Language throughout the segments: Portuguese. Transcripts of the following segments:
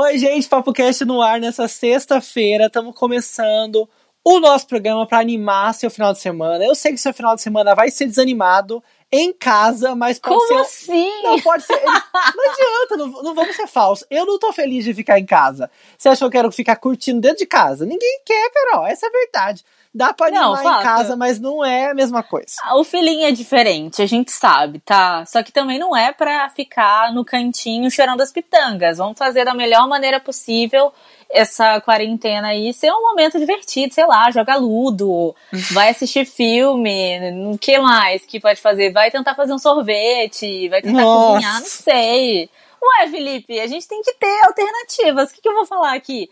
Oi, gente, Papo Cast no ar nessa sexta-feira. Estamos começando o nosso programa para animar seu final de semana. Eu sei que seu final de semana vai ser desanimado em casa, mas pode Como ser. assim? Não, pode ser. Não adianta, não, não vamos ser falsos. Eu não tô feliz de ficar em casa. Você achou que eu quero ficar curtindo dentro de casa? Ninguém quer, Carol. Essa é a verdade. Dá pra Não, animar fato. em casa, mas não é a mesma coisa. O feeling é diferente, a gente sabe, tá? Só que também não é pra ficar no cantinho chorando as pitangas. Vamos fazer da melhor maneira possível essa quarentena aí ser um momento divertido, sei lá, joga ludo, vai assistir filme, o que mais que pode fazer? Vai tentar fazer um sorvete, vai tentar Nossa. cozinhar, não sei. Ué, Felipe, a gente tem que ter alternativas. O que, que eu vou falar aqui?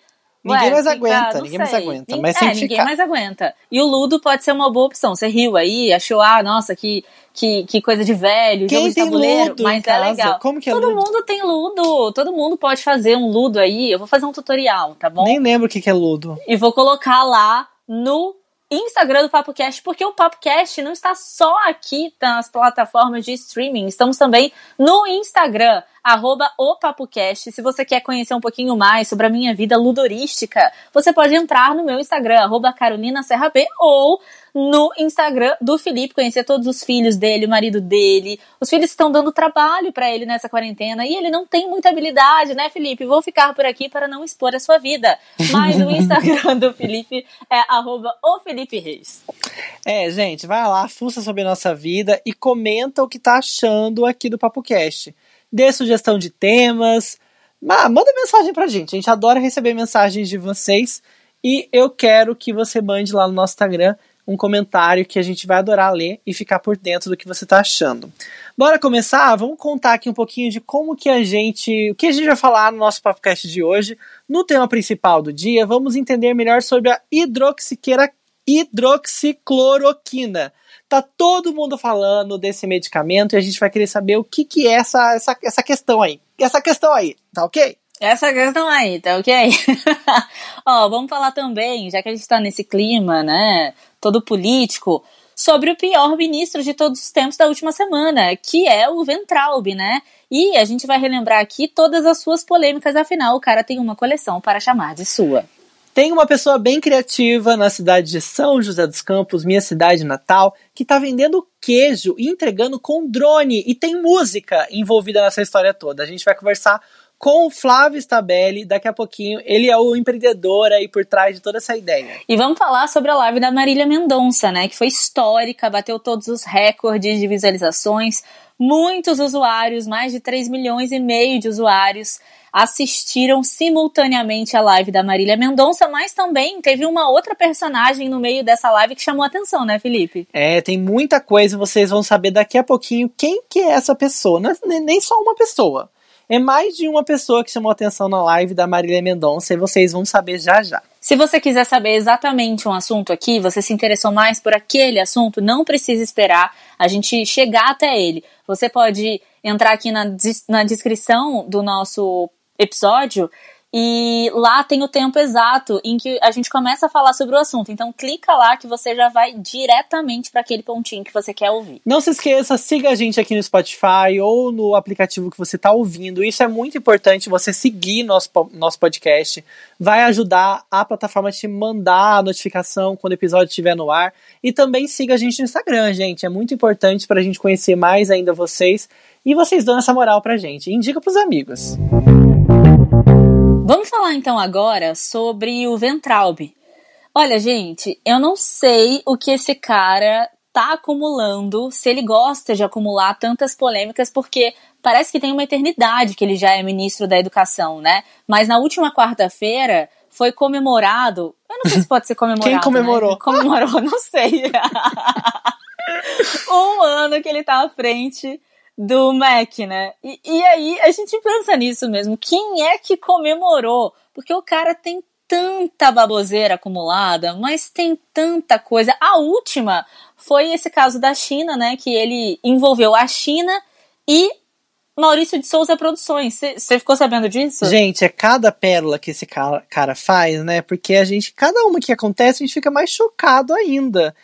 Ninguém mais fica- aguenta, ninguém mais sei. aguenta, Nin- mas é, ninguém ficar. mais aguenta. E o Ludo pode ser uma boa opção. Você riu aí, achou, ah, nossa, que, que, que coisa de velho, Quem jogo de tem tabuleiro, Ludo mas é casa? legal. Como que é todo Ludo? mundo tem Ludo, todo mundo pode fazer um Ludo aí. Eu vou fazer um tutorial, tá bom? Nem lembro o que que é ludo. E vou colocar lá no Instagram do PapoCast, porque o PapoCast não está só aqui nas plataformas de streaming, estamos também no Instagram, arroba o PapoCast. Se você quer conhecer um pouquinho mais sobre a minha vida ludorística, você pode entrar no meu Instagram, arroba Carolina Serra B, ou no Instagram do Felipe, conhecer todos os filhos dele, o marido dele. Os filhos estão dando trabalho para ele nessa quarentena e ele não tem muita habilidade, né, Felipe? Vou ficar por aqui para não expor a sua vida. Mas o Instagram do Felipe é arroba o Felipe Reis. É, gente, vai lá, fuça sobre a nossa vida e comenta o que tá achando aqui do Papo Cast. Dê sugestão de temas. Ah, manda mensagem pra gente. A gente adora receber mensagens de vocês. E eu quero que você mande lá no nosso Instagram um comentário que a gente vai adorar ler e ficar por dentro do que você tá achando. Bora começar? Vamos contar aqui um pouquinho de como que a gente. O que a gente vai falar no nosso podcast de hoje. No tema principal do dia, vamos entender melhor sobre a hidroxiqueira hidroxicloroquina. Tá todo mundo falando desse medicamento e a gente vai querer saber o que, que é essa, essa, essa questão aí. Essa questão aí, tá ok? Essa questão aí, tá ok? Ó, vamos falar também, já que a gente tá nesse clima, né, todo político, sobre o pior ministro de todos os tempos da última semana, que é o Ventralbe, né? E a gente vai relembrar aqui todas as suas polêmicas, afinal, o cara tem uma coleção para chamar de sua. Tem uma pessoa bem criativa na cidade de São José dos Campos, minha cidade natal, que tá vendendo queijo e entregando com drone. E tem música envolvida nessa história toda. A gente vai conversar com o Flávio Stabelli daqui a pouquinho. Ele é o empreendedor aí por trás de toda essa ideia. E vamos falar sobre a live da Marília Mendonça, né? Que foi histórica, bateu todos os recordes de visualizações. Muitos usuários, mais de 3 milhões e meio de usuários, assistiram simultaneamente a live da Marília Mendonça, mas também teve uma outra personagem no meio dessa live que chamou a atenção, né, Felipe? É, tem muita coisa, vocês vão saber daqui a pouquinho quem que é essa pessoa. É nem só uma pessoa. É mais de uma pessoa que chamou atenção na live da Marília Mendonça e vocês vão saber já já. Se você quiser saber exatamente um assunto aqui, você se interessou mais por aquele assunto, não precisa esperar a gente chegar até ele. Você pode entrar aqui na, na descrição do nosso episódio e lá tem o tempo exato em que a gente começa a falar sobre o assunto. Então clica lá que você já vai diretamente para aquele pontinho que você quer ouvir. Não se esqueça, siga a gente aqui no Spotify ou no aplicativo que você está ouvindo. Isso é muito importante, você seguir nosso, nosso podcast. Vai ajudar a plataforma a te mandar a notificação quando o episódio estiver no ar. E também siga a gente no Instagram, gente. É muito importante para a gente conhecer mais ainda vocês. E vocês dão essa moral pra gente. Indica pros amigos. Vamos falar então agora sobre o Ventralbe. Olha, gente, eu não sei o que esse cara tá acumulando, se ele gosta de acumular tantas polêmicas, porque parece que tem uma eternidade que ele já é ministro da Educação, né? Mas na última quarta-feira foi comemorado. Eu não sei se pode ser comemorado. Quem comemorou? Né? Comemorou, não sei. um ano que ele tá à frente do MEC, né? E, e aí a gente pensa nisso mesmo. Quem é que comemorou? Porque o cara tem tanta baboseira acumulada, mas tem tanta coisa. A última foi esse caso da China, né? Que ele envolveu a China e Maurício de Souza Produções. Você ficou sabendo disso? Gente, é cada pérola que esse cara, cara faz, né? Porque a gente, cada uma que acontece, a gente fica mais chocado ainda.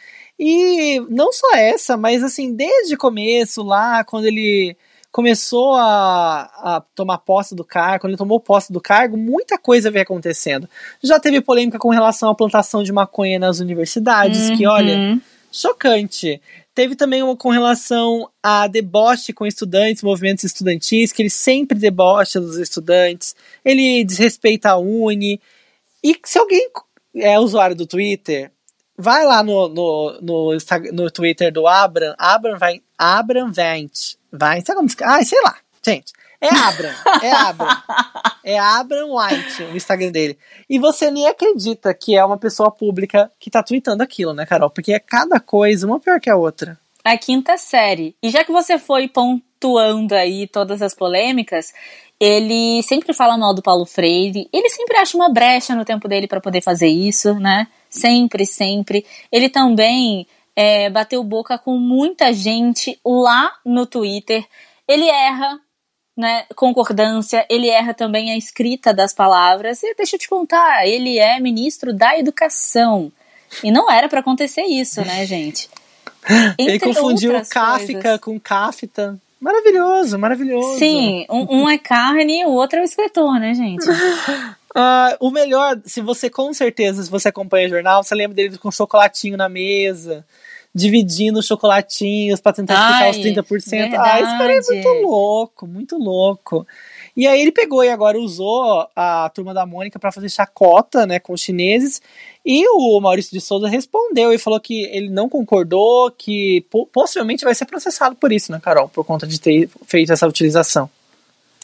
E não só essa, mas assim, desde o começo lá, quando ele começou a, a, tomar posse do cargo, quando ele tomou posse do cargo, muita coisa veio acontecendo. Já teve polêmica com relação à plantação de maconha nas universidades, uhum. que olha, chocante. Teve também uma com relação a deboche com estudantes, movimentos estudantis, que ele sempre debocha dos estudantes, ele desrespeita a Uni. E se alguém é usuário do Twitter, vai lá no, no, no, no Twitter do Abram, Abram vai, Abram Vent, vai, sabe como Ah, sei lá, gente. É Abram, é Abram. É Abram White, o Instagram dele. E você nem acredita que é uma pessoa pública que tá tweetando aquilo, né, Carol? Porque é cada coisa, uma pior que a outra. A quinta série. E já que você foi pontuando aí todas as polêmicas, ele sempre fala mal do Paulo Freire. Ele sempre acha uma brecha no tempo dele para poder fazer isso, né? Sempre, sempre. Ele também é, bateu boca com muita gente lá no Twitter. Ele erra, né, concordância, ele erra também a escrita das palavras. E deixa eu te contar, ele é ministro da Educação. E não era para acontecer isso, né, gente? Entre ele confundiu Kafka com Kafta. Maravilhoso, maravilhoso. Sim, um, um, é carne e o outro é o escritor, né, gente? Uh, o melhor, se você com certeza, se você acompanha o jornal, você lembra dele com chocolatinho na mesa, dividindo chocolatinhos para tentar explicar os 30%. Verdade. Ah, esse cara é muito louco, muito louco. E aí ele pegou e agora usou a turma da Mônica para fazer chacota, né, com os chineses. E o Maurício de Souza respondeu e falou que ele não concordou, que possivelmente vai ser processado por isso, né, Carol, por conta de ter feito essa utilização.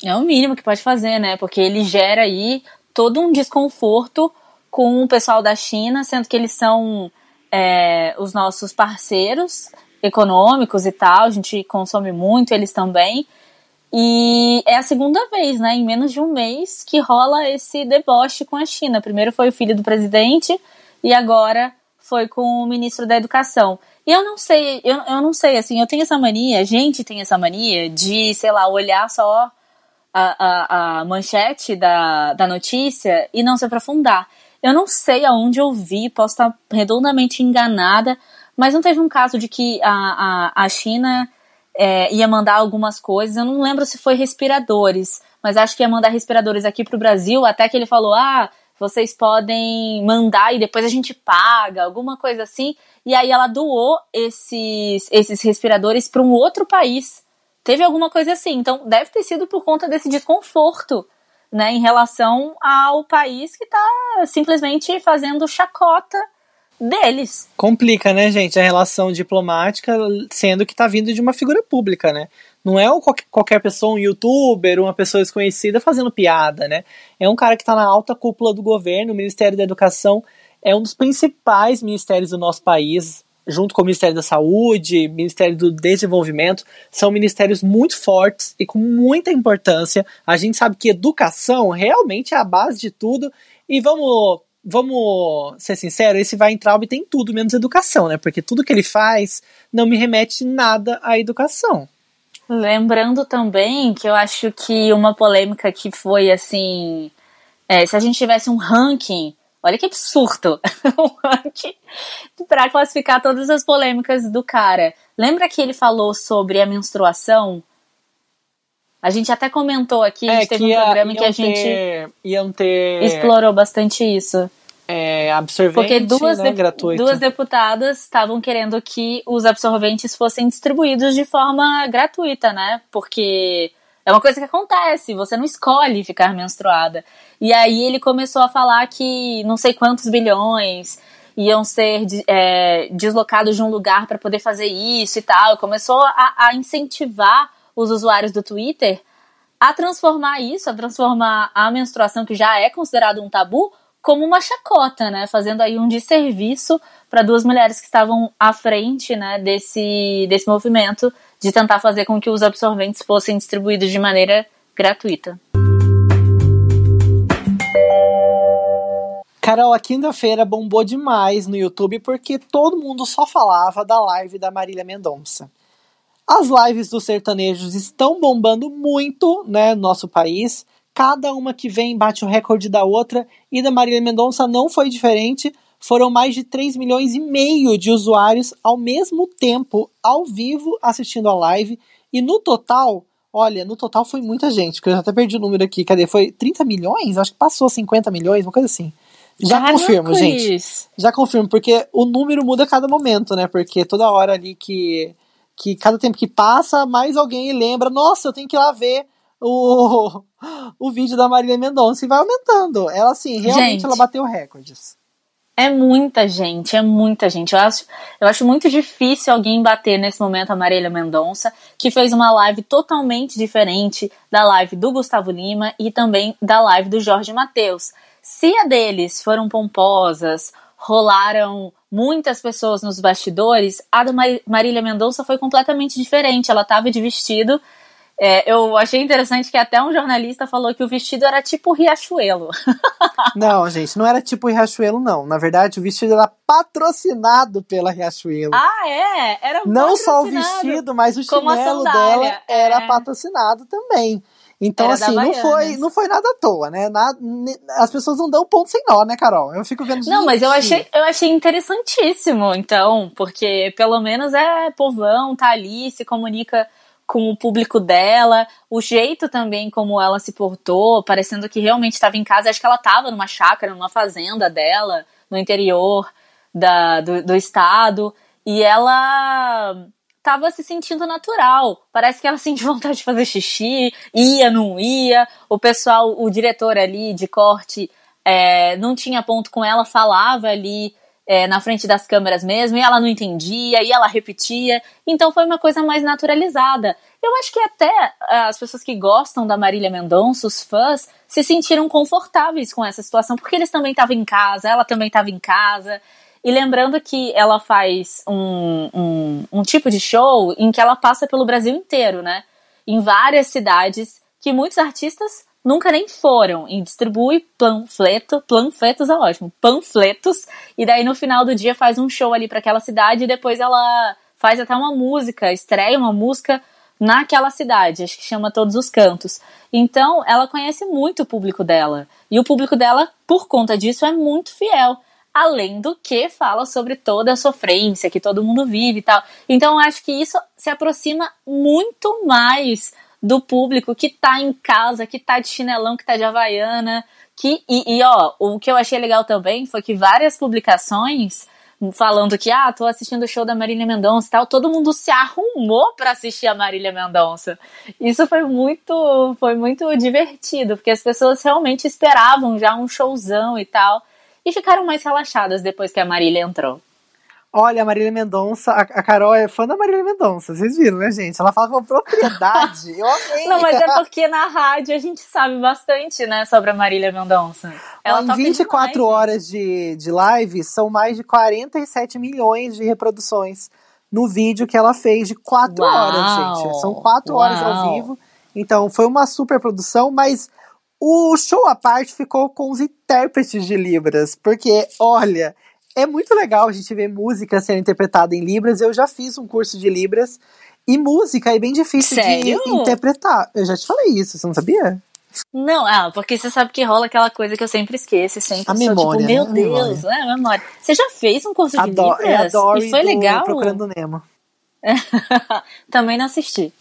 É o mínimo que pode fazer, né? Porque ele gera aí todo um desconforto com o pessoal da China, sendo que eles são é, os nossos parceiros econômicos e tal, a gente consome muito, eles também. E é a segunda vez, né, em menos de um mês, que rola esse deboche com a China. Primeiro foi o filho do presidente e agora foi com o ministro da Educação. E eu não sei, eu, eu não sei, assim, eu tenho essa mania, a gente tem essa mania de, sei lá, olhar só a, a, a manchete da, da notícia e não se aprofundar. Eu não sei aonde eu vi, posso estar redondamente enganada, mas não teve um caso de que a, a, a China é, ia mandar algumas coisas. Eu não lembro se foi respiradores, mas acho que ia mandar respiradores aqui para o Brasil. Até que ele falou: ah, vocês podem mandar e depois a gente paga, alguma coisa assim. E aí ela doou esses, esses respiradores para um outro país. Teve alguma coisa assim. Então deve ter sido por conta desse desconforto. Né, em relação ao país que está simplesmente fazendo chacota deles. Complica, né, gente, a relação diplomática, sendo que tá vindo de uma figura pública, né? Não é qualquer pessoa, um youtuber, uma pessoa desconhecida fazendo piada, né? É um cara que tá na alta cúpula do governo, o Ministério da Educação é um dos principais ministérios do nosso país, junto com o Ministério da Saúde, Ministério do Desenvolvimento, são ministérios muito fortes e com muita importância. A gente sabe que educação realmente é a base de tudo. E vamos vamos ser sinceros, esse Weintraub tem tudo menos educação, né? Porque tudo que ele faz não me remete nada à educação. Lembrando também que eu acho que uma polêmica que foi assim. É, se a gente tivesse um ranking, olha que absurdo! um ranking para classificar todas as polêmicas do cara. Lembra que ele falou sobre a menstruação? A gente até comentou aqui, a gente é, teve um programa que a gente ter, iam ter... explorou bastante isso é, absorvente Porque duas, né, gratuito. duas deputadas estavam querendo que os absorventes fossem distribuídos de forma gratuita, né? Porque é uma coisa que acontece, você não escolhe ficar menstruada. E aí ele começou a falar que não sei quantos bilhões iam ser é, deslocados de um lugar para poder fazer isso e tal. Começou a, a incentivar os usuários do Twitter a transformar isso, a transformar a menstruação, que já é considerado um tabu, como uma chacota, né? Fazendo aí um desserviço para duas mulheres que estavam à frente, né, desse, desse movimento de tentar fazer com que os absorventes fossem distribuídos de maneira gratuita. Carol, a quinta-feira bombou demais no YouTube porque todo mundo só falava da live da Marília Mendonça. As lives dos sertanejos estão bombando muito, né, no nosso país. Cada uma que vem bate o recorde da outra e da Marília Mendonça não foi diferente. Foram mais de 3 milhões e meio de usuários ao mesmo tempo, ao vivo, assistindo a live. E no total, Olha, no total foi muita gente, porque eu já até perdi o número aqui. Cadê? Foi 30 milhões? Acho que passou 50 milhões, uma coisa assim. Já Caraca, confirmo, gente. isso. Já confirmo, porque o número muda a cada momento, né? Porque toda hora ali que, que cada tempo que passa, mais alguém lembra, nossa, eu tenho que ir lá ver o, o vídeo da Marília Mendonça e vai aumentando. Ela, assim, realmente Gente. ela bateu recordes. É muita gente, é muita gente. Eu acho, eu acho muito difícil alguém bater nesse momento a Marília Mendonça, que fez uma live totalmente diferente da live do Gustavo Lima e também da live do Jorge Matheus. Se a deles foram pomposas, rolaram muitas pessoas nos bastidores, a da Marília Mendonça foi completamente diferente. Ela tava de vestido. É, eu achei interessante que até um jornalista falou que o vestido era tipo Riachuelo. Não, gente, não era tipo Riachuelo, não. Na verdade, o vestido era patrocinado pela Riachuelo. Ah, é? Era não só o vestido, mas o chinelo dela era é. patrocinado também. Então, Era assim, não foi, não foi nada à toa, né? Nada, as pessoas não dão ponto sem nó, né, Carol? Eu fico vendo. Não, mas eu achei, eu achei interessantíssimo, então, porque pelo menos é povão, tá ali, se comunica com o público dela, o jeito também como ela se portou, parecendo que realmente estava em casa. Acho que ela estava numa chácara, numa fazenda dela, no interior da, do, do estado, e ela tava se sentindo natural. Parece que ela sentiu vontade de fazer xixi, ia, não ia. O pessoal, o diretor ali de corte é, não tinha ponto com ela, falava ali é, na frente das câmeras mesmo, e ela não entendia, e ela repetia. Então foi uma coisa mais naturalizada. Eu acho que até ah, as pessoas que gostam da Marília Mendonça, os fãs, se sentiram confortáveis com essa situação, porque eles também estavam em casa, ela também estava em casa. E lembrando que ela faz um, um, um tipo de show em que ela passa pelo Brasil inteiro, né? Em várias cidades que muitos artistas nunca nem foram. E distribui panfleto, panfletos é ótimo, panfletos. E daí no final do dia faz um show ali para aquela cidade e depois ela faz até uma música, estreia uma música naquela cidade, acho que chama Todos os Cantos. Então, ela conhece muito o público dela. E o público dela, por conta disso, é muito fiel. Além do que fala sobre toda a sofrência que todo mundo vive e tal. Então, acho que isso se aproxima muito mais do público que tá em casa, que tá de chinelão, que tá de havaiana. Que, e, e, ó, o que eu achei legal também foi que várias publicações falando que, ah, tô assistindo o show da Marília Mendonça e tal, todo mundo se arrumou para assistir a Marília Mendonça. Isso foi muito, foi muito divertido, porque as pessoas realmente esperavam já um showzão e tal, e ficaram mais relaxadas depois que a Marília entrou. Olha, a Marília Mendonça, a, a Carol é fã da Marília Mendonça, vocês viram, né, gente? Ela fala com propriedade. Eu amei. Não, mas é porque na rádio a gente sabe bastante, né, sobre a Marília Mendonça. Ela em toca 24 demais, horas de, de live, são mais de 47 milhões de reproduções no vídeo que ela fez de 4 Uau, horas, gente. São 4 horas ao vivo. Então, foi uma super produção, mas o show à parte ficou com os intérpretes de Libras, porque, olha, é muito legal a gente ver música sendo interpretada em Libras. Eu já fiz um curso de Libras e música é bem difícil Sério? de interpretar. Eu já te falei isso, você não sabia? Não, ah, porque você sabe que rola aquela coisa que eu sempre esqueço, sempre A sou memória, tipo, meu né? A Deus, né, memória. Você já fez um curso de Ado- Libras? é a Dory e foi do legal? Procurando Nemo. Também não assisti.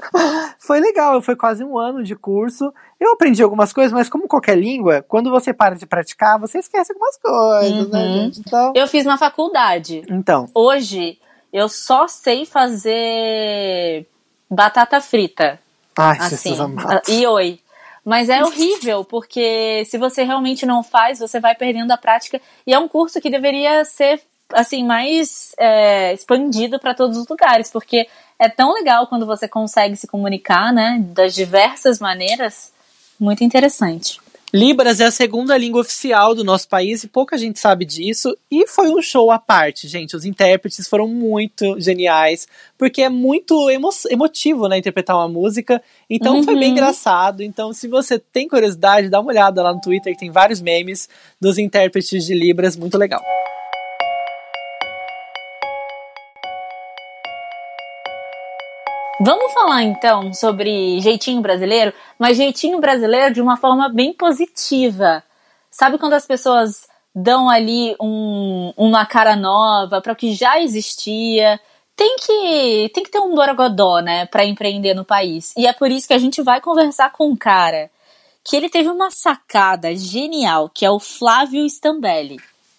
Foi legal, foi quase um ano de curso. Eu aprendi algumas coisas, mas como qualquer língua, quando você para de praticar, você esquece algumas coisas, né, Uhum. gente? Então, Eu fiz na faculdade. então Hoje, eu só sei fazer batata frita. ai, Assim, amado. e oi. Mas é horrível, porque se você realmente não faz, você vai perdendo a prática. E é um curso que deveria ser, assim, mais é, expandido para todos os lugares, porque é tão legal quando você consegue se comunicar, né, das diversas maneiras. Muito interessante. Libras é a segunda língua oficial do nosso país e pouca gente sabe disso. E foi um show à parte, gente. Os intérpretes foram muito geniais, porque é muito emo emotivo, né, interpretar uma música. Então foi bem Uhum. engraçado. Então, se você tem curiosidade, dá uma olhada lá no Twitter, que tem vários memes dos intérpretes de Libras, muito legal. Vamos falar então sobre jeitinho brasileiro, mas jeitinho brasileiro de uma forma bem positiva. Sabe quando as pessoas dão ali um- uma cara nova para o que já existia, tem que tem que ter um borogodó, né, para empreender no país. E é por isso que a gente vai conversar com um cara que ele teve uma sacada genial, que é o Flávio Stambelli.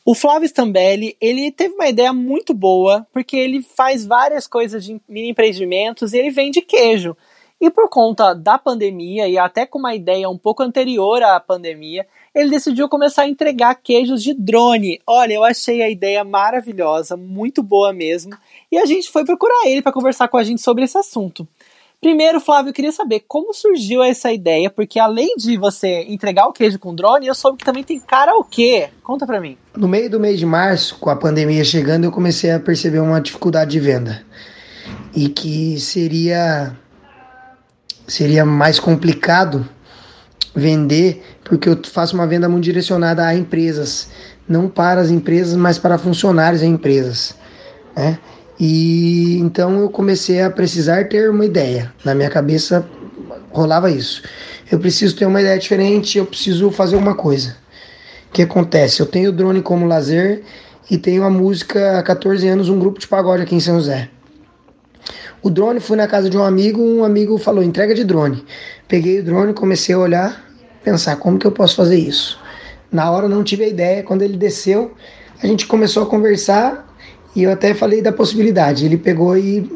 O Flávio Stambelli, ele teve uma ideia muito boa, porque ele faz várias coisas de mini empreendimentos e ele vende queijo. E por conta da pandemia, e até com uma ideia um pouco anterior à pandemia, ele decidiu começar a entregar queijos de drone. Olha, eu achei a ideia maravilhosa, muito boa mesmo, e a gente foi procurar ele para conversar com a gente sobre esse assunto. Primeiro, Flávio, eu queria saber como surgiu essa ideia, porque além de você entregar o queijo com drone, eu soube que também tem karaokê. Conta pra mim. No meio do mês de março, com a pandemia chegando, eu comecei a perceber uma dificuldade de venda. E que seria seria mais complicado vender, porque eu faço uma venda muito direcionada a empresas, não para as empresas, mas para funcionários em empresas, né? E então eu comecei a precisar ter uma ideia. Na minha cabeça rolava isso. Eu preciso ter uma ideia diferente, eu preciso fazer uma coisa. O que acontece? Eu tenho o drone como lazer e tenho a música há 14 anos, um grupo de pagode aqui em São José. O drone fui na casa de um amigo, um amigo falou: entrega de drone. Peguei o drone, comecei a olhar, pensar como que eu posso fazer isso. Na hora não tive a ideia, quando ele desceu, a gente começou a conversar e eu até falei da possibilidade. Ele pegou e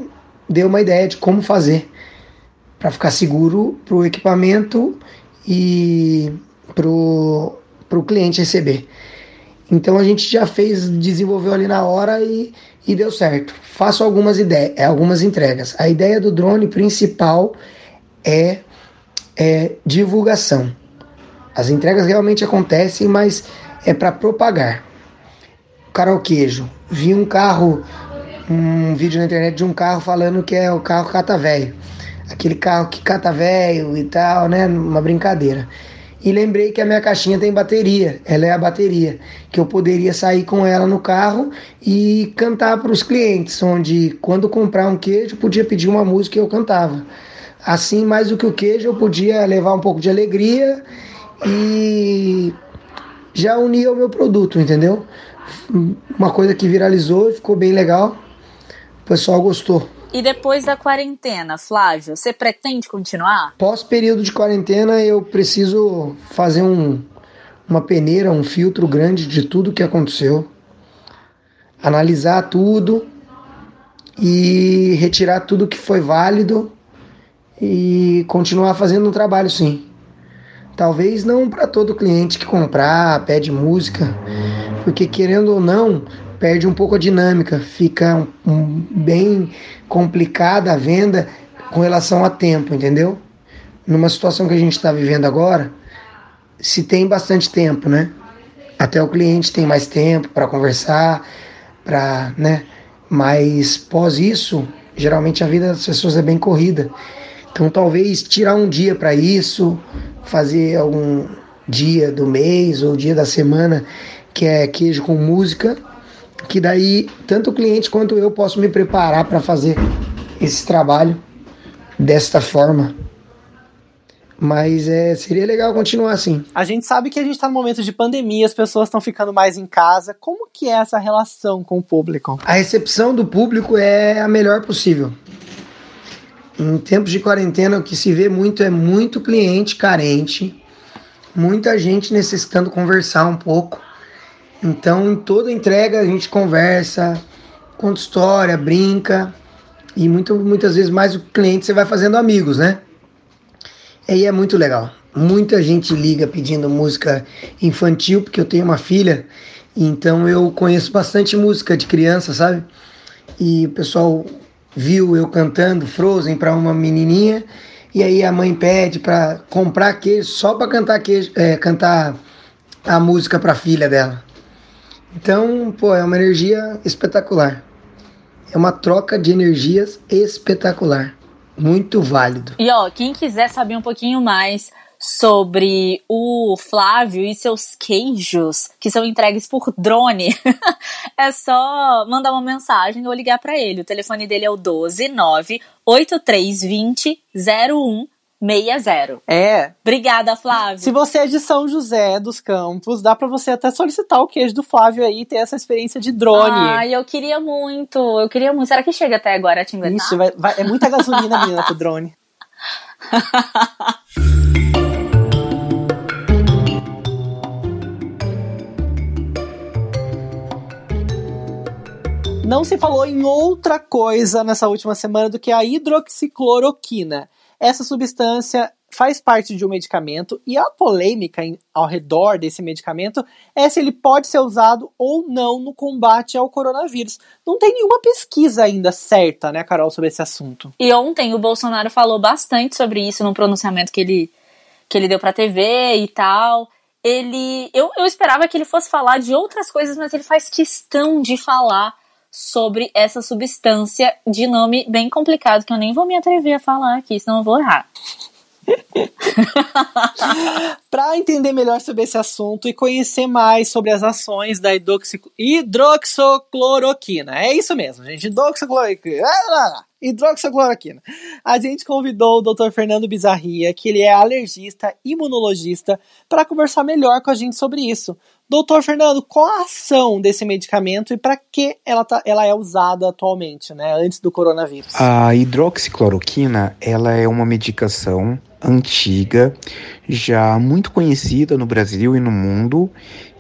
deu uma ideia de como fazer para ficar seguro para o equipamento e para o cliente receber. Então a gente já fez, desenvolveu ali na hora e e deu certo. Faço algumas ideias, é, algumas entregas. A ideia do drone principal é, é divulgação. As entregas realmente acontecem, mas é para propagar. Karaokejo. Vi um carro, um vídeo na internet de um carro falando que é o carro cata velho. Aquele carro que cata velho e tal, né? Uma brincadeira e lembrei que a minha caixinha tem bateria, ela é a bateria, que eu poderia sair com ela no carro e cantar para os clientes, onde quando comprar um queijo podia pedir uma música e eu cantava. Assim, mais do que o queijo, eu podia levar um pouco de alegria e já unia o meu produto, entendeu? Uma coisa que viralizou e ficou bem legal. O pessoal gostou. E depois da quarentena, Flávio, você pretende continuar? Pós período de quarentena, eu preciso fazer um, uma peneira, um filtro grande de tudo que aconteceu, analisar tudo e retirar tudo que foi válido e continuar fazendo um trabalho sim. Talvez não para todo cliente que comprar, pede música, porque querendo ou não, perde um pouco a dinâmica, fica um, um, bem complicada a venda com relação a tempo, entendeu? Numa situação que a gente está vivendo agora, se tem bastante tempo, né? Até o cliente tem mais tempo para conversar, para, né? Mas pós isso, geralmente a vida das pessoas é bem corrida. Então talvez tirar um dia para isso, fazer algum dia do mês ou dia da semana que é queijo com música que daí tanto o cliente quanto eu posso me preparar para fazer esse trabalho desta forma. Mas é, seria legal continuar assim. A gente sabe que a gente está no momento de pandemia, as pessoas estão ficando mais em casa. Como que é essa relação com o público? A recepção do público é a melhor possível. Em tempos de quarentena, o que se vê muito é muito cliente carente, muita gente necessitando conversar um pouco então, em toda entrega a gente conversa, conta história, brinca e muito, muitas vezes mais o cliente você vai fazendo amigos, né? E aí é muito legal. Muita gente liga pedindo música infantil, porque eu tenho uma filha, então eu conheço bastante música de criança, sabe? E o pessoal viu eu cantando Frozen para uma menininha, e aí a mãe pede para comprar queijo só para cantar queijo, é, cantar a música para a filha dela. Então, pô, é uma energia espetacular. É uma troca de energias espetacular. Muito válido. E ó, quem quiser saber um pouquinho mais sobre o Flávio e seus queijos que são entregues por drone, é só mandar uma mensagem ou ligar para ele. O telefone dele é o 12 9 8320 01 60. É. Obrigada, Flávio. Se você é de São José dos Campos, dá para você até solicitar o queijo do Flávio aí e ter essa experiência de drone. Ai, eu queria muito. Eu queria muito. Será que chega até agora a Timbetar? Ixi, vai, vai, é muita gasolina, menina, pro drone. Não se falou em outra coisa nessa última semana do que a hidroxicloroquina. Essa substância faz parte de um medicamento e a polêmica em, ao redor desse medicamento é se ele pode ser usado ou não no combate ao coronavírus. Não tem nenhuma pesquisa ainda certa, né, Carol, sobre esse assunto. E ontem o Bolsonaro falou bastante sobre isso no pronunciamento que ele, que ele deu pra TV e tal. Ele. Eu, eu esperava que ele fosse falar de outras coisas, mas ele faz questão de falar sobre essa substância de nome bem complicado que eu nem vou me atrever a falar aqui, senão eu vou errar. Para entender melhor sobre esse assunto e conhecer mais sobre as ações da hidroxicloroquina. É isso mesmo, gente. Hidroxicloroquina. Hidroxicloroquina. A gente convidou o Dr. Fernando Bizarria, que ele é alergista, imunologista, para conversar melhor com a gente sobre isso. Doutor Fernando, qual a ação desse medicamento e para que ela, tá, ela é usada atualmente, né, antes do coronavírus? A hidroxicloroquina, ela é uma medicação antiga, já muito conhecida no Brasil e no mundo,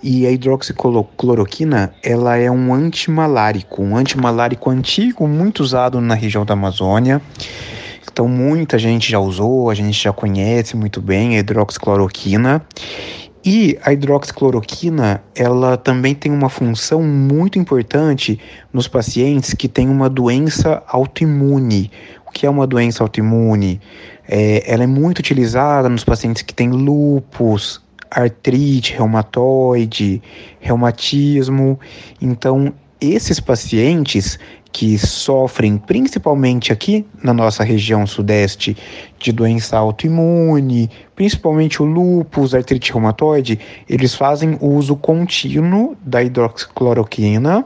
e a hidroxicloroquina, ela é um antimalárico, um antimalárico antigo, muito usado na região da Amazônia. Então muita gente já usou, a gente já conhece muito bem a hidroxicloroquina. E a hidroxicloroquina, ela também tem uma função muito importante nos pacientes que têm uma doença autoimune. O que é uma doença autoimune? É, ela é muito utilizada nos pacientes que têm lupus, artrite reumatoide, reumatismo. Então, esses pacientes que sofrem principalmente aqui na nossa região sudeste de doença autoimune, principalmente o lúpus, artrite reumatoide, eles fazem uso contínuo da hidroxicloroquina.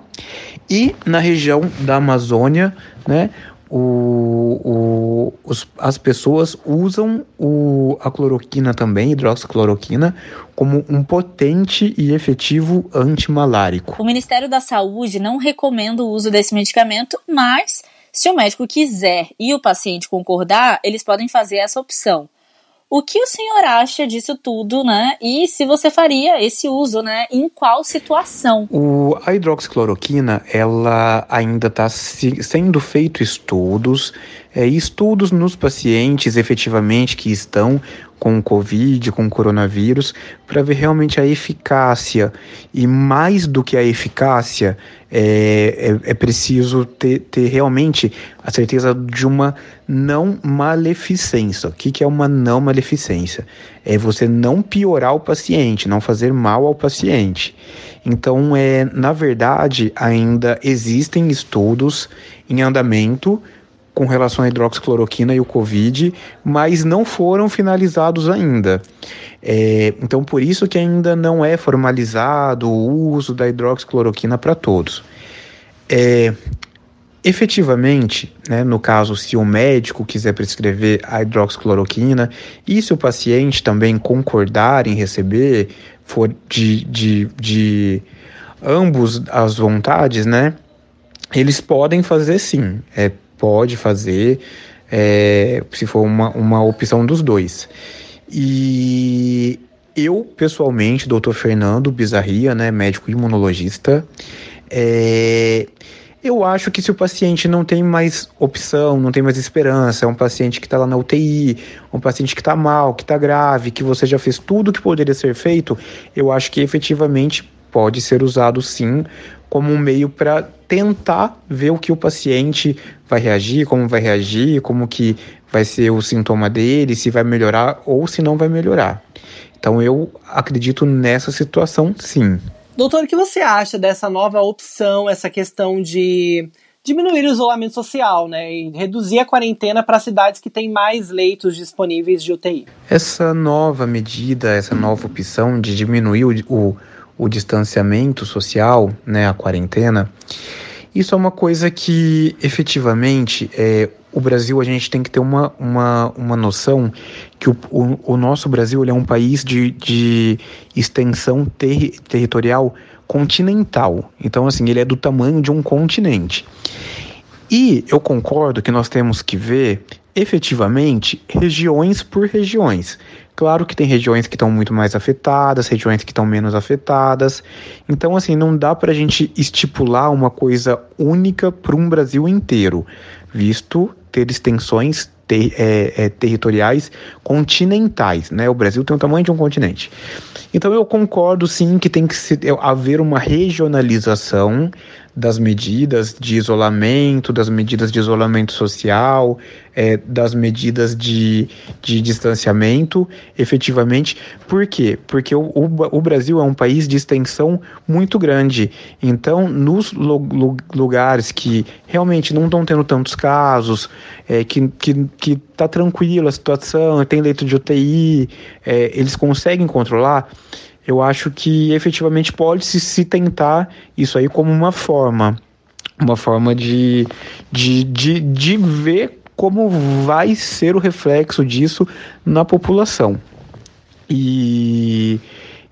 E na região da Amazônia, né, o, o, os, as pessoas usam o, a cloroquina também, hidroxicloroquina, como um potente e efetivo antimalárico. O Ministério da Saúde não recomenda o uso desse medicamento, mas se o médico quiser e o paciente concordar, eles podem fazer essa opção. O que o senhor acha disso tudo, né? E se você faria esse uso, né? Em qual situação? O, a hidroxicloroquina, ela ainda está se, sendo feito estudos, é, estudos nos pacientes efetivamente que estão com Covid, com coronavírus, para ver realmente a eficácia. E mais do que a eficácia, é, é, é preciso ter, ter, realmente a certeza de uma não maleficência. O que, que é uma não maleficência? É você não piorar o paciente, não fazer mal ao paciente. Então, é, na verdade, ainda existem estudos em andamento com relação à hidroxicloroquina e o Covid, mas não foram finalizados ainda. É, então, por isso que ainda não é formalizado o uso da hidroxicloroquina para todos. É, efetivamente, né, no caso, se o médico quiser prescrever a hidroxicloroquina e se o paciente também concordar em receber, for de, de, de ambos as vontades, né, eles podem fazer sim. É, pode fazer, é, se for uma, uma opção dos dois. E eu, pessoalmente, doutor Fernando Bizarria, né, médico imunologista, é, eu acho que se o paciente não tem mais opção, não tem mais esperança, é um paciente que está lá na UTI, um paciente que está mal, que está grave, que você já fez tudo o que poderia ser feito, eu acho que efetivamente pode ser usado sim como um meio para tentar ver o que o paciente vai reagir, como vai reagir, como que vai ser o sintoma dele, se vai melhorar ou se não vai melhorar. Então eu acredito nessa situação sim. Doutor, o que você acha dessa nova opção, essa questão de diminuir o isolamento social, né, e reduzir a quarentena para cidades que têm mais leitos disponíveis de UTI? Essa nova medida, essa nova opção de diminuir o, o o distanciamento social, né, a quarentena, Isso é uma coisa que efetivamente é, o Brasil a gente tem que ter uma, uma, uma noção que o, o, o nosso Brasil é um país de, de extensão ter, territorial continental. Então, assim, ele é do tamanho de um continente. E eu concordo que nós temos que ver efetivamente regiões por regiões. Claro que tem regiões que estão muito mais afetadas, regiões que estão menos afetadas. Então, assim, não dá para a gente estipular uma coisa única para um Brasil inteiro, visto ter extensões ter, é, é, territoriais continentais, né? O Brasil tem o tamanho de um continente. Então eu concordo sim que tem que haver uma regionalização das medidas de isolamento, das medidas de isolamento social, é, das medidas de, de distanciamento, efetivamente. Por quê? Porque o, o, o, Brasil é um país de extensão muito grande. Então, nos lugares que realmente não estão tendo tantos casos, é, que, que, que tá tranquila a situação, tem leito de UTI, é, eles conseguem controlar eu acho que efetivamente pode se, se tentar isso aí como uma forma, uma forma de, de, de, de ver como vai ser o reflexo disso na população. E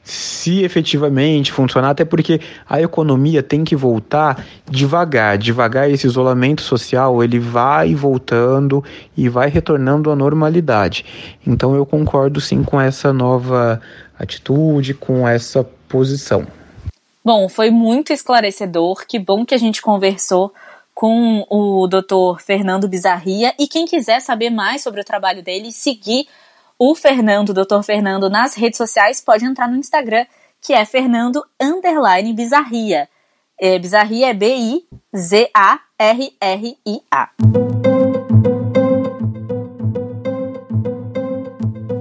se efetivamente funcionar, até porque a economia tem que voltar devagar, devagar esse isolamento social ele vai voltando e vai retornando à normalidade. Então eu concordo sim com essa nova atitude, com essa posição. Bom, foi muito esclarecedor. Que bom que a gente conversou com o Dr. Fernando Bizarria. E quem quiser saber mais sobre o trabalho dele seguir o Fernando, o Dr. Fernando, nas redes sociais, pode entrar no Instagram, que é Fernando Underline Bizarria. É, bizarria é B-I-Z-A-R-R-I-A.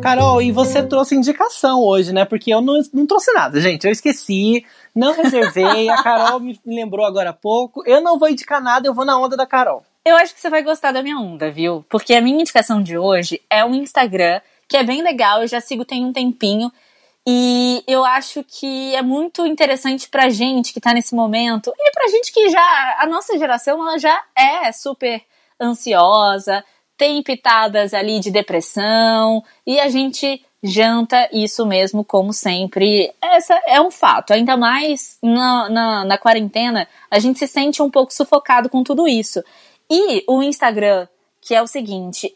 Carol, e você trouxe indicação hoje, né? Porque eu não, não trouxe nada, gente. Eu esqueci, não reservei. a Carol me lembrou agora há pouco. Eu não vou indicar nada, eu vou na onda da Carol. Eu acho que você vai gostar da minha onda, viu? Porque a minha indicação de hoje é um Instagram que é bem legal. Eu já sigo tem um tempinho. E eu acho que é muito interessante pra gente que tá nesse momento. E pra gente que já. A nossa geração, ela já é super ansiosa tem pitadas ali de depressão e a gente janta isso mesmo, como sempre. Essa é um fato. Ainda mais na, na, na quarentena, a gente se sente um pouco sufocado com tudo isso. E o Instagram, que é o seguinte,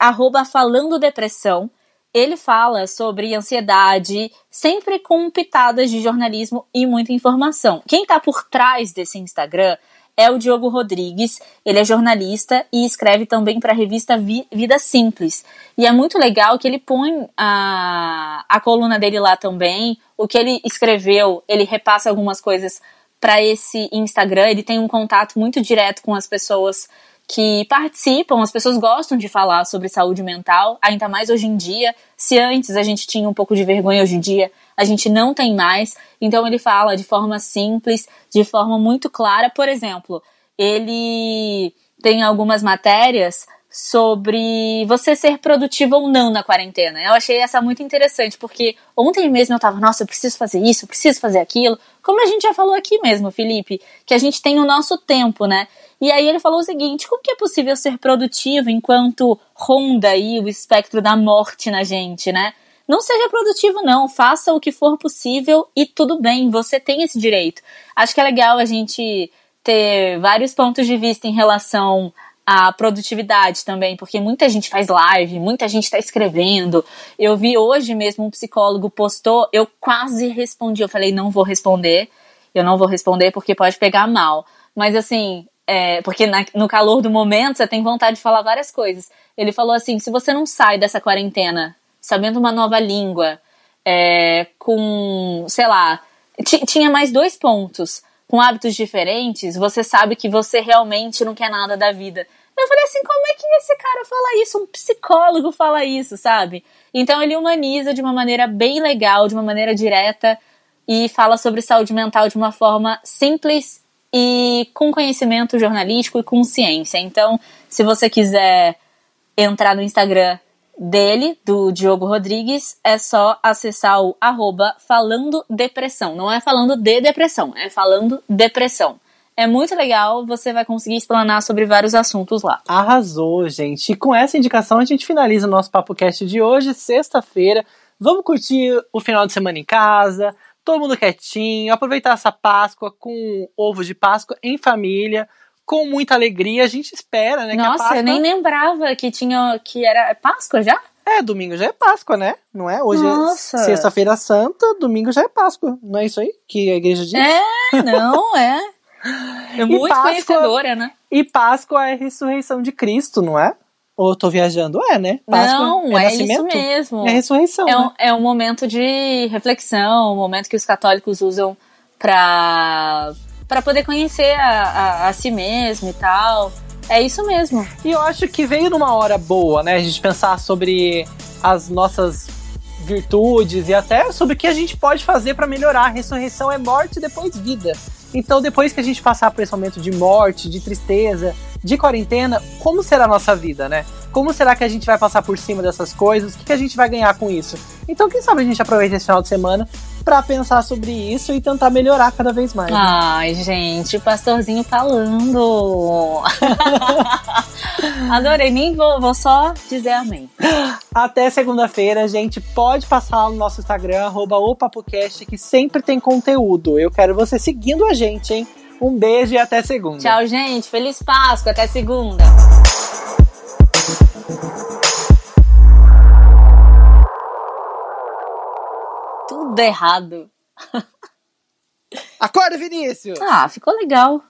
falando depressão, ele fala sobre ansiedade, sempre com pitadas de jornalismo e muita informação. Quem tá por trás desse Instagram é o Diogo Rodrigues. Ele é jornalista e escreve também para a revista Vida Simples. E é muito legal que ele põe a, a coluna dele lá também. O que ele escreveu, ele repassa algumas coisas para esse Instagram. Ele tem um contato muito direto com as pessoas que participam, as pessoas gostam de falar sobre saúde mental, ainda mais hoje em dia. Se antes a gente tinha um pouco de vergonha, hoje em dia a gente não tem mais. Então ele fala de forma simples, de forma muito clara. Por exemplo, ele tem algumas matérias sobre você ser produtivo ou não na quarentena. Eu achei essa muito interessante, porque ontem mesmo eu tava, nossa, eu preciso fazer isso, eu preciso fazer aquilo. Como a gente já falou aqui mesmo, Felipe, que a gente tem o nosso tempo, né? E aí ele falou o seguinte: como que é possível ser produtivo enquanto ronda aí o espectro da morte na gente, né? Não seja produtivo, não. Faça o que for possível e tudo bem, você tem esse direito. Acho que é legal a gente ter vários pontos de vista em relação à produtividade também, porque muita gente faz live, muita gente está escrevendo. Eu vi hoje mesmo um psicólogo postou, eu quase respondi, eu falei, não vou responder, eu não vou responder porque pode pegar mal. Mas assim, é, porque na, no calor do momento você tem vontade de falar várias coisas. Ele falou assim: se você não sai dessa quarentena sabendo uma nova língua, é, com, sei lá, tinha mais dois pontos. Com hábitos diferentes, você sabe que você realmente não quer nada da vida. Eu falei assim, como é que esse cara fala isso? Um psicólogo fala isso, sabe? Então ele humaniza de uma maneira bem legal, de uma maneira direta e fala sobre saúde mental de uma forma simples e com conhecimento jornalístico e com ciência. Então, se você quiser entrar no Instagram dele, do Diogo Rodrigues, é só acessar o arroba falando depressão. Não é falando de depressão, é falando depressão. É muito legal, você vai conseguir explanar sobre vários assuntos lá. Arrasou, gente. E com essa indicação a gente finaliza o nosso Papo Cast de hoje, sexta-feira. Vamos curtir o final de semana em casa, todo mundo quietinho, aproveitar essa Páscoa com ovo de Páscoa em família, com muita alegria. A gente espera, né? Nossa, Páscoa... eu nem lembrava que tinha que era é Páscoa já? É, domingo já é Páscoa, né? Não é? Hoje Nossa. é sexta-feira santa, domingo já é Páscoa. Não é isso aí que a igreja diz? É, não, é. É muito Páscoa- conhecedora, né? E Páscoa é a ressurreição de Cristo, não é? Ou eu tô viajando? É, né? Páscoa não, é, isso nascimento? mesmo. É ressurreição, É né? um, é um momento de reflexão, um momento que os católicos usam pra, pra poder conhecer a, a, a si mesmo e tal. É isso mesmo. E eu acho que veio numa hora boa, né? A gente pensar sobre as nossas virtudes e até sobre o que a gente pode fazer pra melhorar. A ressurreição é morte e depois vida. Então, depois que a gente passar por esse momento de morte, de tristeza, de quarentena, como será a nossa vida, né? Como será que a gente vai passar por cima dessas coisas? O que, que a gente vai ganhar com isso? Então, quem sabe a gente aproveita esse final de semana pra pensar sobre isso e tentar melhorar cada vez mais. Ai, gente, o pastorzinho falando. Adorei, nem vou, vou só dizer amém. Até segunda-feira, gente. Pode passar lá no nosso Instagram, arroba o PapoCast, que sempre tem conteúdo. Eu quero você seguindo a gente, hein? Um beijo e até segunda. Tchau, gente. Feliz Páscoa. Até segunda. Tudo errado. Acorda, Vinícius! Ah, ficou legal.